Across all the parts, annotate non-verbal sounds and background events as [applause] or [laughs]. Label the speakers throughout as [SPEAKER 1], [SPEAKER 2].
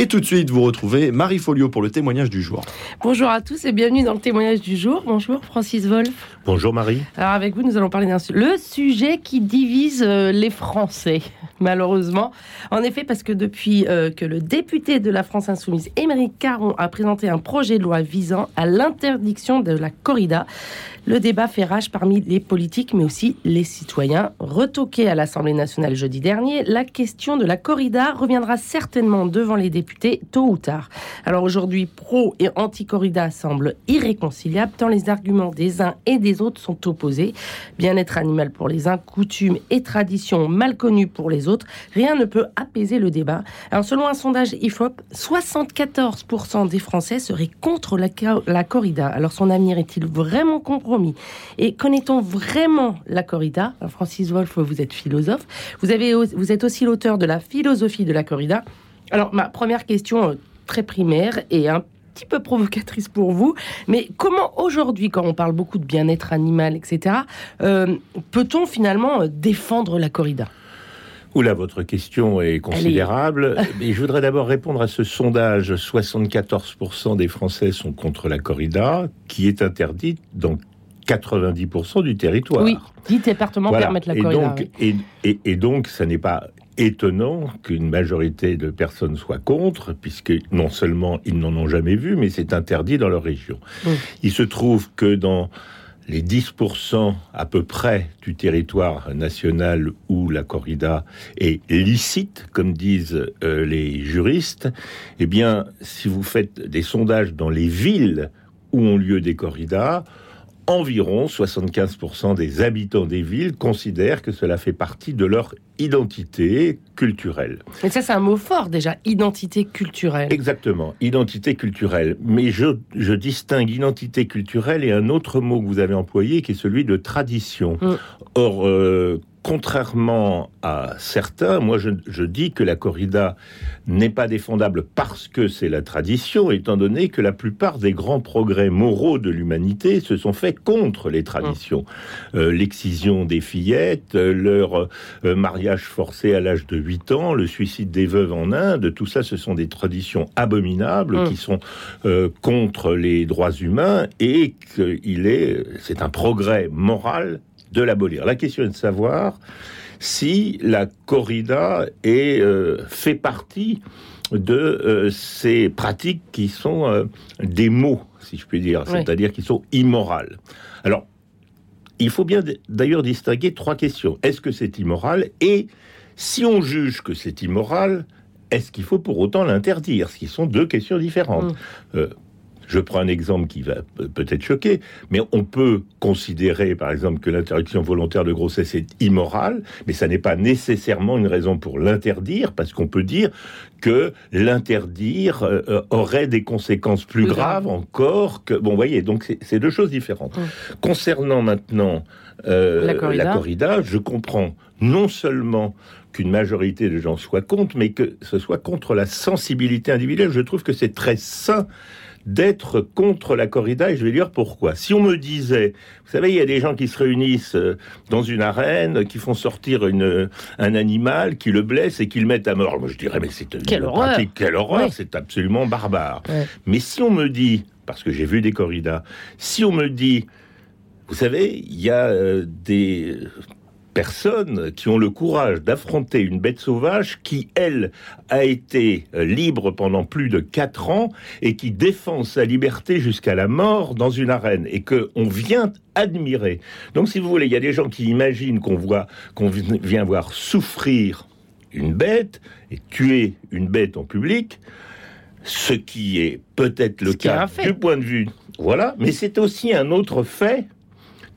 [SPEAKER 1] Et tout de suite, vous retrouvez Marie Folio pour le témoignage du jour.
[SPEAKER 2] Bonjour à tous et bienvenue dans le témoignage du jour. Bonjour Francis Wolf.
[SPEAKER 3] Bonjour Marie.
[SPEAKER 2] Alors avec vous, nous allons parler d'un le sujet qui divise euh, les Français, [laughs] malheureusement. En effet, parce que depuis euh, que le député de la France Insoumise, Émeric Caron, a présenté un projet de loi visant à l'interdiction de la corrida, le débat fait rage parmi les politiques, mais aussi les citoyens. Retoqué à l'Assemblée nationale jeudi dernier, la question de la corrida reviendra certainement devant les députés tôt ou tard. Alors aujourd'hui, pro et anti-corrida semblent irréconciliables tant les arguments des uns et des autres sont opposés. Bien-être animal pour les uns, coutumes et traditions mal connues pour les autres, rien ne peut apaiser le débat. Alors selon un sondage IFOP, 74% des Français seraient contre la, corrida. Alors son avenir est-il vraiment compromis? Et connaît-on vraiment la corrida? Francis Wolff, vous êtes philosophe. Vous êtes aussi l'auteur de la philosophie de la corrida. Alors, ma première question euh, très primaire et un petit peu provocatrice pour vous, mais comment aujourd'hui, quand on parle beaucoup de bien-être animal, etc., euh, peut-on finalement euh, défendre la corrida?
[SPEAKER 3] Oula, votre question est considérable. [laughs] Mais je voudrais d'abord répondre à ce sondage. 74% des Français sont contre la corrida, qui est interdite dans 90% du territoire.
[SPEAKER 2] Oui, 10 départements permettent la corrida.
[SPEAKER 3] Et donc, et, donc ça n'est pas étonnant qu'une majorité de personnes soient contre, puisque non seulement ils n'en ont jamais vu, mais c'est interdit dans leur région. Il se trouve que dans les 10% à peu près du territoire national où la corrida est licite, comme disent euh, les juristes, eh bien, si vous faites des sondages dans les villes où ont lieu des corridas, environ 75% des habitants des villes considèrent que cela fait partie de leur identité culturelle.
[SPEAKER 2] Mais ça, c'est un mot fort déjà, identité culturelle.
[SPEAKER 3] Exactement, identité culturelle. Mais je, je, distingue identité culturelle et un autre mot que vous avez employé qui est celui de tradition. Mm. Or, euh, contrairement à certains, moi je, dis que la corrida n'est pas défendable parce que c'est la tradition, étant donné que la plupart des grands progrès moraux de l'humanité se sont faits contre les traditions. Euh, l'excision des fillettes, leur euh, mariage forcé à l'âge de 8 ans, le suicide des veuves en Inde, tout ça ce sont des traditions abominables qui sont euh, contre les droits humains et qu'il est, c'est un progrès moral de l'abolir. La question est de savoir si la corrida est, euh, fait partie de euh, ces pratiques qui sont euh, des mots, si je puis dire, c'est-à-dire qui sont immorales. Alors, il faut bien d'ailleurs distinguer trois questions. Est-ce que c'est immoral Et si on juge que c'est immoral, est-ce qu'il faut pour autant l'interdire? Ce qui sont deux questions différentes. Mm. Je prends un exemple qui va peut-être choquer, mais on peut considérer, par exemple, que l'interruption volontaire de grossesse est immorale, mais ça n'est pas nécessairement une raison pour l'interdire, parce qu'on peut dire que l'interdire euh, euh, aurait des conséquences plus, graves encore que... Bon, voyez, donc c'est deux choses différentes. Concernant maintenant euh, la, corrida. je comprends non seulement qu'une majorité de gens soient contre, mais que ce soit contre la sensibilité individuelle. Je trouve que c'est très sain d'être contre la corrida et je vais dire pourquoi. Si on me disait, vous savez, il y a des gens qui se réunissent euh, dans une arène, qui font sortir une, un animal, qui le blessent et qui le mettent à mort. Moi, je dirais, mais c'est
[SPEAKER 2] quelle horreur, pratique,
[SPEAKER 3] quelle horreur, c'est absolument barbare. Mais si on me dit, parce que j'ai vu des corridas, si on me dit, vous savez, il y a euh, des personnes qui ont le courage d'affronter une bête sauvage qui, elle, a été euh, libre pendant plus de quatre ans et qui défend sa liberté jusqu'à la mort dans une arène et que on vient admirer. Donc, si vous voulez, il y a des gens qui imaginent qu'on voit, qu'on vient voir souffrir une bête et tuer une bête en public, ce qui est peut-être le cas du point de vue. Voilà, mais c'est aussi un autre fait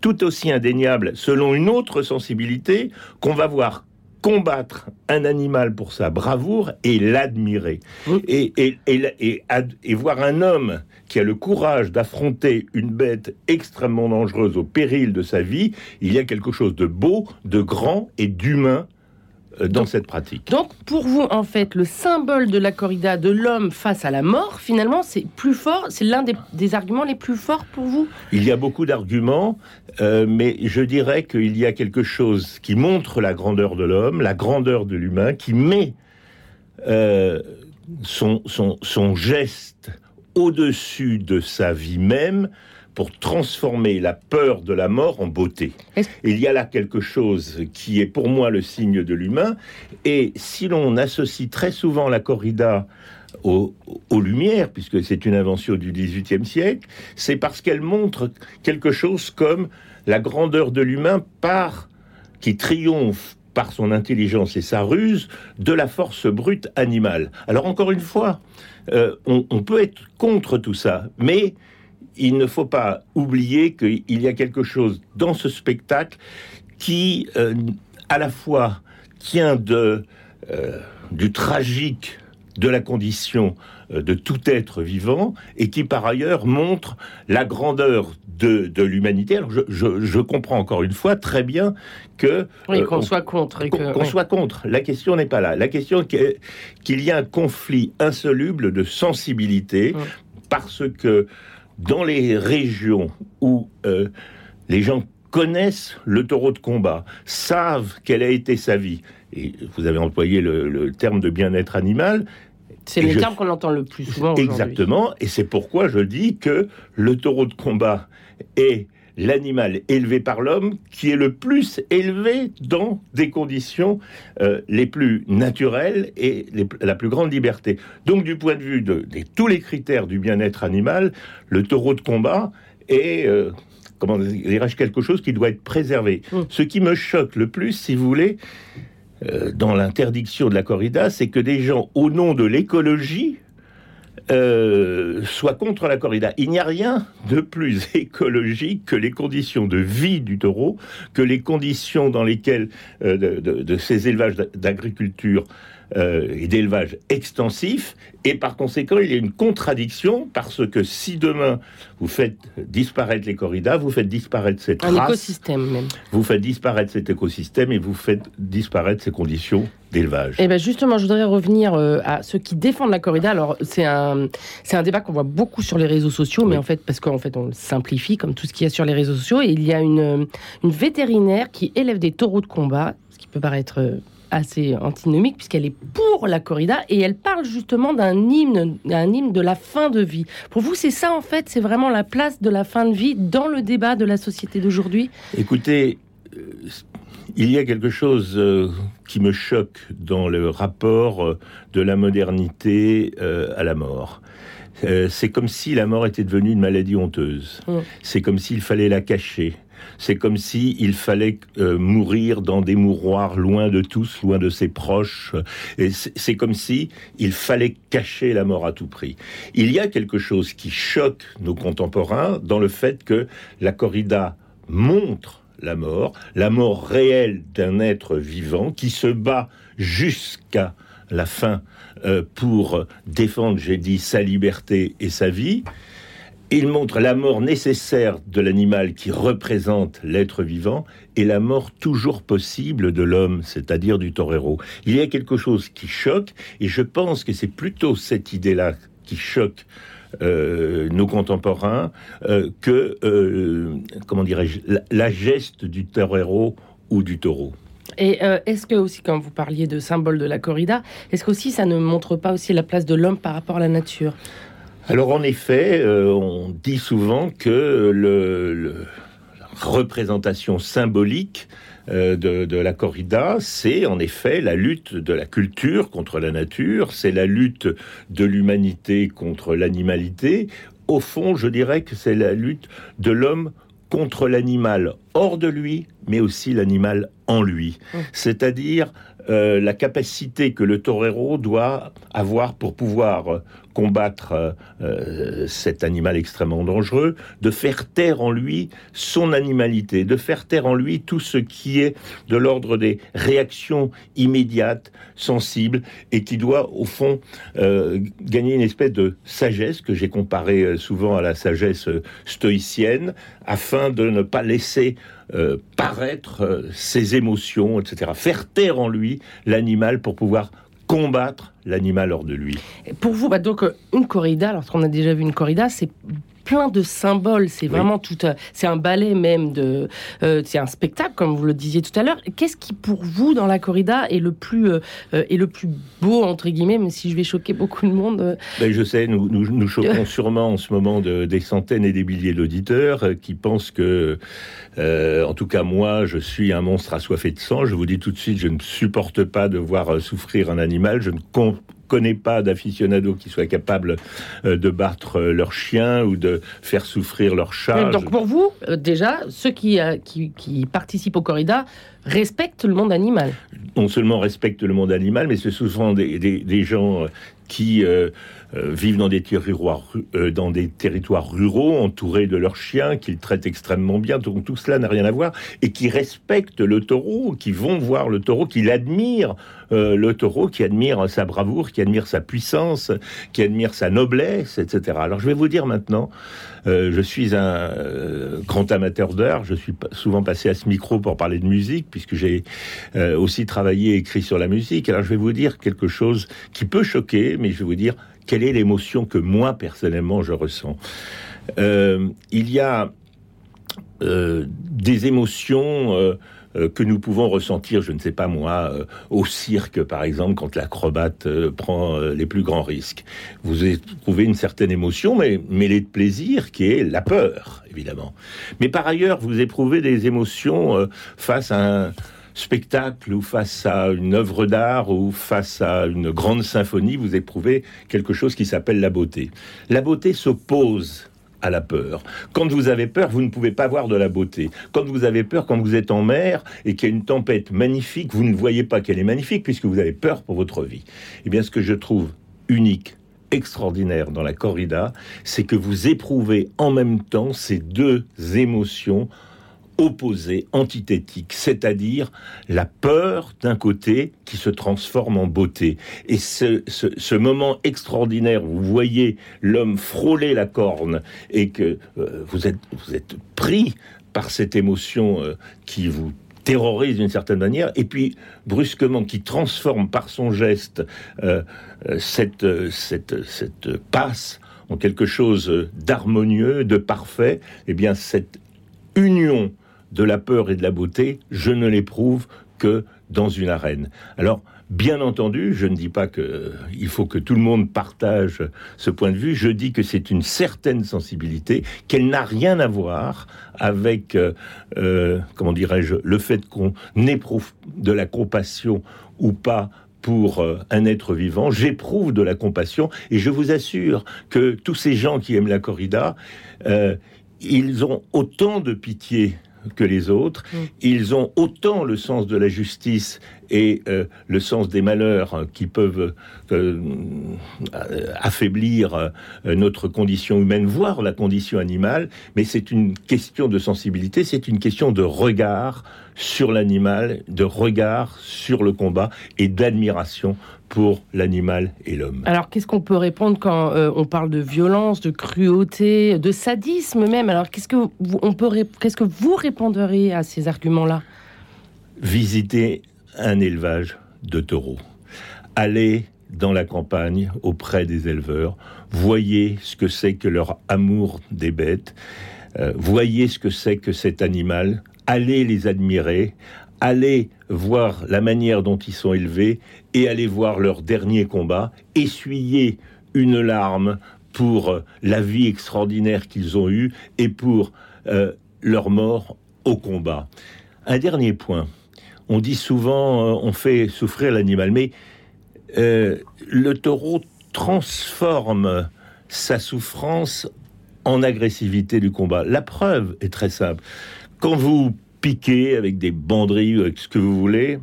[SPEAKER 3] tout aussi indéniable, selon une autre sensibilité, qu'on va voir combattre un animal pour sa bravoure et l'admirer. Et, et, et, et, voir un homme qui a le courage d'affronter une bête extrêmement dangereuse au péril de sa vie, il y a quelque chose de beau, de grand et d'humain euh, dans cette pratique.
[SPEAKER 2] Donc, pour vous, en fait, le symbole de la corrida de l'homme face à la mort, finalement, c'est plus fort, c'est l'un des, arguments les plus forts pour vous?
[SPEAKER 3] Il y a beaucoup d'arguments, euh, mais je dirais qu'il y a quelque chose qui montre la grandeur de l'homme, la grandeur de l'humain, qui met euh, son, son, son geste au-dessus de sa vie même pour transformer la peur de la mort en beauté. Il y a là quelque chose qui est pour moi le signe de l'humain. Et si l'on associe très souvent la corrida aux, Lumières, puisque c'est une invention du XVIIIe siècle, c'est parce qu'elle montre quelque chose comme la grandeur de l'humain par qui triomphe par son intelligence et sa ruse de la force brute animale. Alors encore une fois, euh, on, peut être contre tout ça, mais il ne faut pas oublier qu'il y a quelque chose dans ce spectacle qui, euh, à la fois, tient de, euh, du tragique de la condition euh, de tout être vivant et qui par ailleurs montre la grandeur de, l'humanité. Alors je, comprends encore une fois très bien que
[SPEAKER 2] oui, qu'on soit contre,
[SPEAKER 3] qu'on soit contre. La question n'est pas là. La question est qu'il y a un conflit insoluble de sensibilité parce que dans les régions où euh, les gens connaissent le taureau de combat, savent quelle a été sa vie, et vous avez employé le, terme de bien-être animal,
[SPEAKER 2] c'est le terme qu'on entend le plus souvent.
[SPEAKER 3] Exactement, et c'est pourquoi je dis que le taureau de combat est l'animal élevé par l'homme qui est le plus élevé dans des conditions euh, les plus naturelles et la plus grande liberté. Donc du point de vue de, tous les critères du bien-être animal, le taureau de combat est... Euh, comment dirais-je, quelque chose qui doit être préservé. Mmh. Ce qui me choque le plus, si vous voulez, euh, dans l'interdiction de la corrida, c'est que des gens, au nom de l'écologie, euh, soit contre la corrida. Il n'y a rien de plus [laughs] écologique que les conditions de vie du taureau, que les conditions dans lesquelles euh, de, ces élevages d'agriculture euh, et d'élevage extensif, et par conséquent, il y a une contradiction parce que si demain vous faites disparaître les corridas, vous faites disparaître cette
[SPEAKER 2] Un écosystème même.
[SPEAKER 3] Vous faites disparaître cet écosystème et vous faites disparaître ces conditions d'élevage.
[SPEAKER 2] Et eh bien justement, je voudrais revenir euh, à ceux qui défendent la corrida. Alors c'est un c'est un débat qu'on voit beaucoup sur les réseaux sociaux, mais en fait parce qu'en fait on le simplifie comme tout ce qu'il y a sur les réseaux sociaux. Et il y a une une vétérinaire qui élève des taureaux de combat, ce qui peut paraître euh, assez antinomique puisqu'elle est pour la corrida et elle parle justement d'un hymne, un hymne de la fin de vie. Pour vous, c'est ça en fait, c'est vraiment la place de la fin de vie dans le débat de la société d'aujourd'hui?
[SPEAKER 3] Écoutez, euh, il y a quelque chose euh, qui me choque dans le rapport euh, de la modernité à la mort. c'est comme si la mort était devenue une maladie honteuse. Mmh. C'est comme s'il fallait la cacher. C'est comme si il fallait euh, mourir dans des mouroirs loin de tous, loin de ses proches. Et c'est comme si il fallait cacher la mort à tout prix. Il y a quelque chose qui choque nos contemporains dans le fait que la corrida montre la mort, la mort réelle d'un être vivant qui se bat jusqu'à la fin euh, pour défendre, j'ai dit, sa liberté et sa vie. Il montre la mort nécessaire de l'animal qui représente l'être vivant et la mort toujours possible de l'homme, c'est-à-dire du torero. Il y a quelque chose qui choque et je pense que c'est plutôt cette idée-là qui choque euh, nos contemporains euh, que, euh, comment dirais-je, la, geste du torero ou du taureau.
[SPEAKER 2] Et est-ce que aussi, quand vous parliez de symbole de la corrida, est-ce que aussi ça ne montre pas aussi la place de l'homme par rapport à la nature?
[SPEAKER 3] Alors en effet, euh, on dit souvent que la représentation symbolique euh, de, la corrida, c'est en effet la lutte de la culture contre la nature, c'est la lutte de l'humanité contre l'animalité. Au fond, je dirais que c'est la lutte de l'homme contre l'animal hors de lui, mais aussi l'animal en lui. Mmh. C'est-à-dire euh, la capacité que le torero doit avoir pour pouvoir combattre euh, euh, cet animal extrêmement dangereux, de faire taire en lui son animalité, de faire taire en lui tout ce qui est de l'ordre des réactions immédiates, sensibles, et qui doit au fond euh, gagner une espèce de sagesse que j'ai comparée souvent à la sagesse stoïcienne, afin de ne pas laisser paraître ses émotions, etc. Faire taire en lui l'animal pour pouvoir combattre l'animal hors de lui.
[SPEAKER 2] Pour vous, bah, donc une corrida, lorsqu'on a déjà vu une corrida, c'est plein de symboles. C'est vraiment tout. C'est un ballet même de. c'est un spectacle, comme vous le disiez tout à l'heure. Qu'est-ce qui, pour vous, dans la corrida, est le plus est le plus beau entre guillemets, même si je vais choquer beaucoup de monde.
[SPEAKER 3] Ben, je sais, nous, nous, nous choquons [laughs] sûrement en ce moment de, des centaines et des milliers d'auditeurs qui pensent que, en tout cas moi, je suis un monstre assoiffé de sang. Je vous dis tout de suite, je ne supporte pas de voir souffrir un animal. Je ne connais pas d'aficionados qui soient capables euh, de battre euh, leur chien ou de faire souffrir leur chat.
[SPEAKER 2] Donc pour vous, euh, déjà, ceux qui, qui, participent au corrida respectent le monde animal.
[SPEAKER 3] Non seulement respectent le monde animal, mais c'est souvent des, des, gens qui vivent dans des, territoires, dans des territoires ruraux, entourés de leurs chiens, qu'ils traitent extrêmement bien. Donc tout cela n'a rien à voir. Et qui respectent le taureau, qui vont voir le taureau, qui l'admirent euh, le taureau qui admire sa bravoure, qui admire sa puissance, qui admire sa noblesse, etc. Alors je vais vous dire maintenant, euh, je suis un euh, grand amateur d'art, je suis souvent passé à ce micro pour parler de musique, puisque j'ai aussi travaillé et écrit sur la musique. Alors je vais vous dire quelque chose qui peut choquer, mais je vais vous dire quelle est l'émotion que moi personnellement je ressens. il y a des émotions euh, que nous pouvons ressentir, je ne sais pas moi, euh, au cirque par exemple, quand l'acrobate euh, prend les plus grands risques. Vous éprouvez une certaine émotion, mais mêlée de plaisir, qui est la peur, évidemment. Mais par ailleurs, vous éprouvez des émotions face à un spectacle ou face à une œuvre d'art ou face à une grande symphonie, vous éprouvez quelque chose qui s'appelle la beauté. La beauté s'oppose à la peur. Quand vous avez peur, vous ne pouvez pas voir de la beauté. Quand vous avez peur, quand vous êtes en mer et qu'il y a une tempête magnifique, vous ne voyez pas qu'elle est magnifique puisque vous avez peur pour votre vie. Eh bien, ce que je trouve unique, extraordinaire dans la corrida, c'est que vous éprouvez en même temps ces deux émotions opposé, antithétique, c'est-à-dire la peur d'un côté qui se transforme en beauté. Et ce, moment extraordinaire, vous voyez l'homme frôler la corne et que euh, vous, êtes, vous êtes pris par cette émotion euh, qui vous terrorise d'une certaine manière, et puis brusquement qui transforme par son geste euh, cette, cette, cette passe en quelque chose d'harmonieux, de parfait, eh bien cette union de la peur et de la beauté, je ne l'éprouve que dans une arène. Alors, bien entendu, je ne dis pas qu'il euh, faut que tout le monde partage ce point de vue, je dis que c'est une certaine sensibilité, qu'elle n'a rien à voir avec, euh, euh, comment dirais-je, le fait qu'on éprouve de la compassion ou pas pour un être vivant. J'éprouve de la compassion et je vous assure que tous ces gens qui aiment la corrida, ils ont autant de pitié que les autres. Mm. Ils ont autant le sens de la justice et euh, le sens des malheurs qui peuvent euh, affaiblir euh, notre condition humaine, voire la condition animale, mais c'est une question de sensibilité, c'est une question de regard sur l'animal, de regard sur le combat et d'admiration pour l'animal et l'homme.
[SPEAKER 2] Alors qu'est-ce qu'on peut répondre quand on parle de violence, de cruauté, de sadisme même? Alors qu'est-ce que on peut qu'est-ce que vous répondriez à ces arguments-là?
[SPEAKER 3] Visiter un élevage de taureaux. Allez dans la campagne auprès des éleveurs, voyez ce que c'est que leur amour des bêtes, euh, voyez ce que c'est que cet animal, allez les admirer, allez voir la manière dont ils sont élevés et allez voir leur dernier combat, essuyez une larme pour la vie extraordinaire qu'ils ont eue et pour euh, leur mort au combat. Un dernier point on dit souvent euh, on fait souffrir l'animal, mais euh, le taureau transforme sa souffrance en agressivité du combat. La preuve est très simple. Quand vous piquez avec des banderilles, avec ce que vous voulez,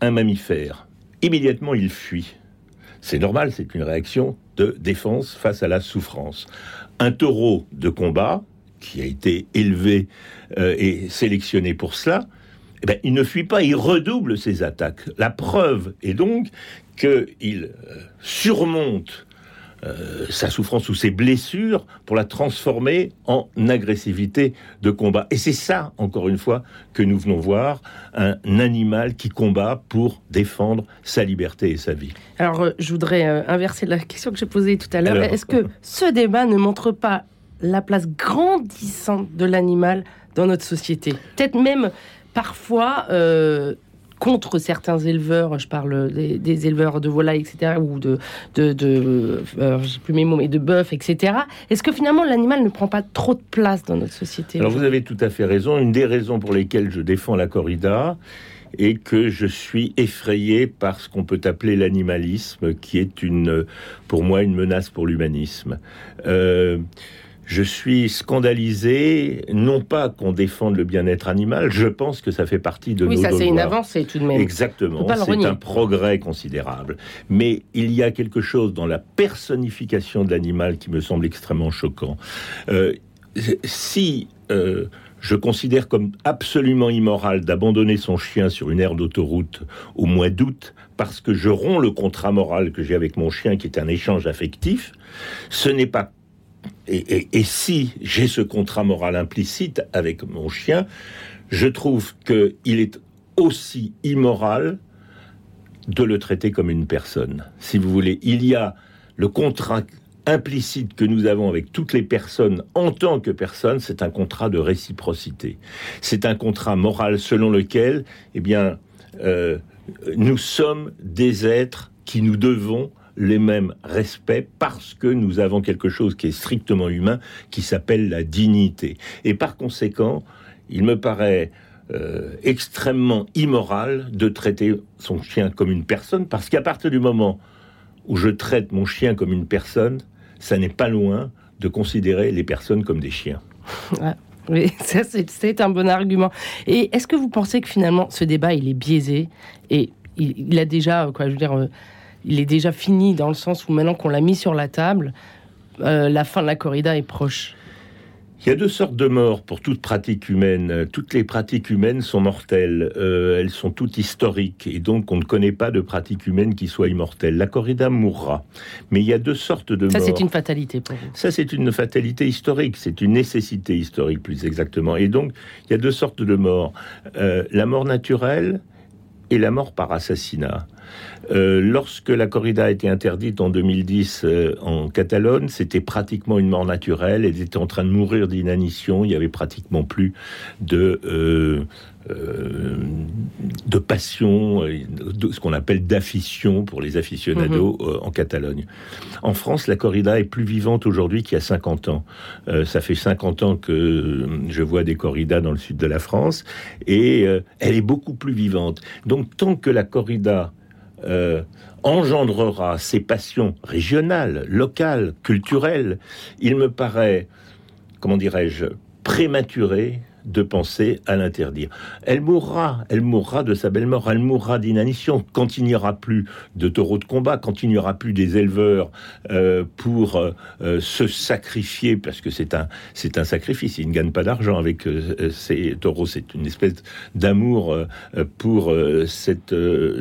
[SPEAKER 3] un mammifère, immédiatement il fuit. C'est normal, c'est une réaction de défense face à la souffrance. Un taureau de combat, qui a été élevé euh, et sélectionné pour cela, eh ben, il ne fuit pas, il redouble ses attaques. La preuve est donc qu'il euh, surmonte euh, sa souffrance ou ses blessures pour la transformer en agressivité de combat. Et c'est ça, encore une fois, que nous venons voir, un animal qui combat pour défendre sa liberté et sa vie.
[SPEAKER 2] Alors, euh, je voudrais inverser la question que j'ai posée tout à l'heure. Est-ce que ce débat ne montre pas la place grandissante de l'animal dans notre société? Peut-être même parfois euh, contre certains éleveurs, je parle des, éleveurs de volailles, etc., ou de, de, de euh, plus mes mots, mais de bœuf, etc. Est-ce que finalement l'animal ne prend pas trop de place dans notre société?
[SPEAKER 3] Alors vous avez tout à fait raison. Une des raisons pour lesquelles je défends la corrida, et que je suis effrayé par ce qu'on peut appeler l'animalisme, qui est une, pour moi une menace pour l'humanisme. Euh, je suis scandalisé, non pas qu'on défende le bien-être animal, je pense que ça fait partie de
[SPEAKER 2] oui,
[SPEAKER 3] nos
[SPEAKER 2] ça c'est une avancée tout de même.
[SPEAKER 3] Exactement, c'est un progrès considérable. Mais il y a quelque chose dans la personnification de l'animal qui me semble extrêmement choquant. Euh, si euh, je considère comme absolument immoral d'abandonner son chien sur une aire d'autoroute au mois d'août parce que je romps le contrat moral que j'ai avec mon chien qui est un échange affectif, ce n'est pas et, si j'ai ce contrat moral implicite avec mon chien, je trouve qu'il est aussi immoral de le traiter comme une personne. Si vous voulez, il y a le contrat implicite que nous avons avec toutes les personnes en tant que personnes, c'est un contrat de réciprocité. C'est un contrat moral selon lequel, eh bien, euh, nous sommes des êtres qui nous devons les mêmes respects parce que nous avons quelque chose qui est strictement humain, qui s'appelle la dignité. Et par conséquent, il me paraît euh, extrêmement immoral de traiter son chien comme une personne, parce qu'à partir du moment où je traite mon chien comme une personne, ça n'est pas loin de considérer les personnes comme des chiens. [laughs]
[SPEAKER 2] oui, [laughs] c'est un bon argument. Et est-ce que vous pensez que finalement ce débat il est biaisé et il, a déjà quoi, je veux dire, euh, il est déjà fini dans le sens où maintenant qu'on l'a mis sur la table, euh, la fin de la corrida est proche.
[SPEAKER 3] Il y a deux sortes de morts pour toute pratique humaine. Toutes les pratiques humaines sont mortelles. Euh, elles sont toutes historiques. Et donc, on ne connaît pas de pratique humaine qui soit immortelle. La corrida mourra. Mais il y a deux sortes de morts.
[SPEAKER 2] Ça, c'est une fatalité pour vous.
[SPEAKER 3] Ça, c'est une fatalité historique. C'est une nécessité historique, plus exactement. Et donc, il y a deux sortes de morts. Euh, la mort naturelle et la mort par assassinat. Euh, lorsque la corrida a été interdite en 2010 euh, en Catalogne, c'était pratiquement une mort naturelle. Elle était en train de mourir d'inanition. Il n'y avait pratiquement plus de euh, de passion, de ce qu'on appelle d'affition pour les aficionados mhm. en Catalogne. En France, la corrida est plus vivante aujourd'hui qu'il y a 50 ans. ça fait 50 ans que je vois des corridas dans le sud de la France et elle est beaucoup plus vivante. Donc tant que la corrida euh, engendrera ces passions régionales, locales, culturelles, il me paraît, comment dirais-je, prématuré de penser à l'interdire. Elle mourra, elle mourra de sa belle mort, elle mourra d'inanition quand il n'y aura plus de taureaux de combat, quand il n'y aura plus des éleveurs euh, pour euh, euh, se sacrifier, parce que c'est un, c'est un sacrifice, ils ne gagnent pas d'argent avec ces taureaux, c'est une espèce d'amour pour cette,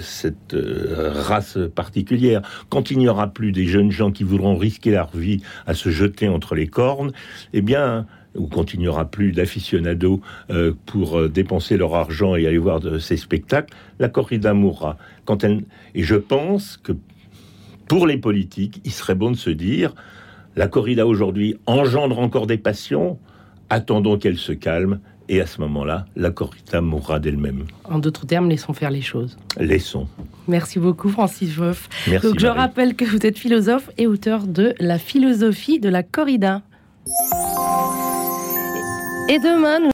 [SPEAKER 3] cette race particulière. Quand il n'y aura plus des jeunes gens qui voudront risquer leur vie à se jeter entre les cornes, eh bien, où continuera plus d'aficionados euh, pour euh, dépenser leur argent et aller voir de, ces spectacles, la corrida mourra. Quand elle... Et je pense que pour les politiques, il serait bon de se dire, la corrida aujourd'hui engendre encore des passions, attendons qu'elle se calme, et à ce moment-là, la corrida mourra d'elle-même.
[SPEAKER 2] En d'autres termes, laissons faire les choses.
[SPEAKER 3] Laissons.
[SPEAKER 2] Merci beaucoup, Francis Voff. Donc, je rappelle que vous êtes philosophe et auteur de La philosophie de la corrida. Et demain,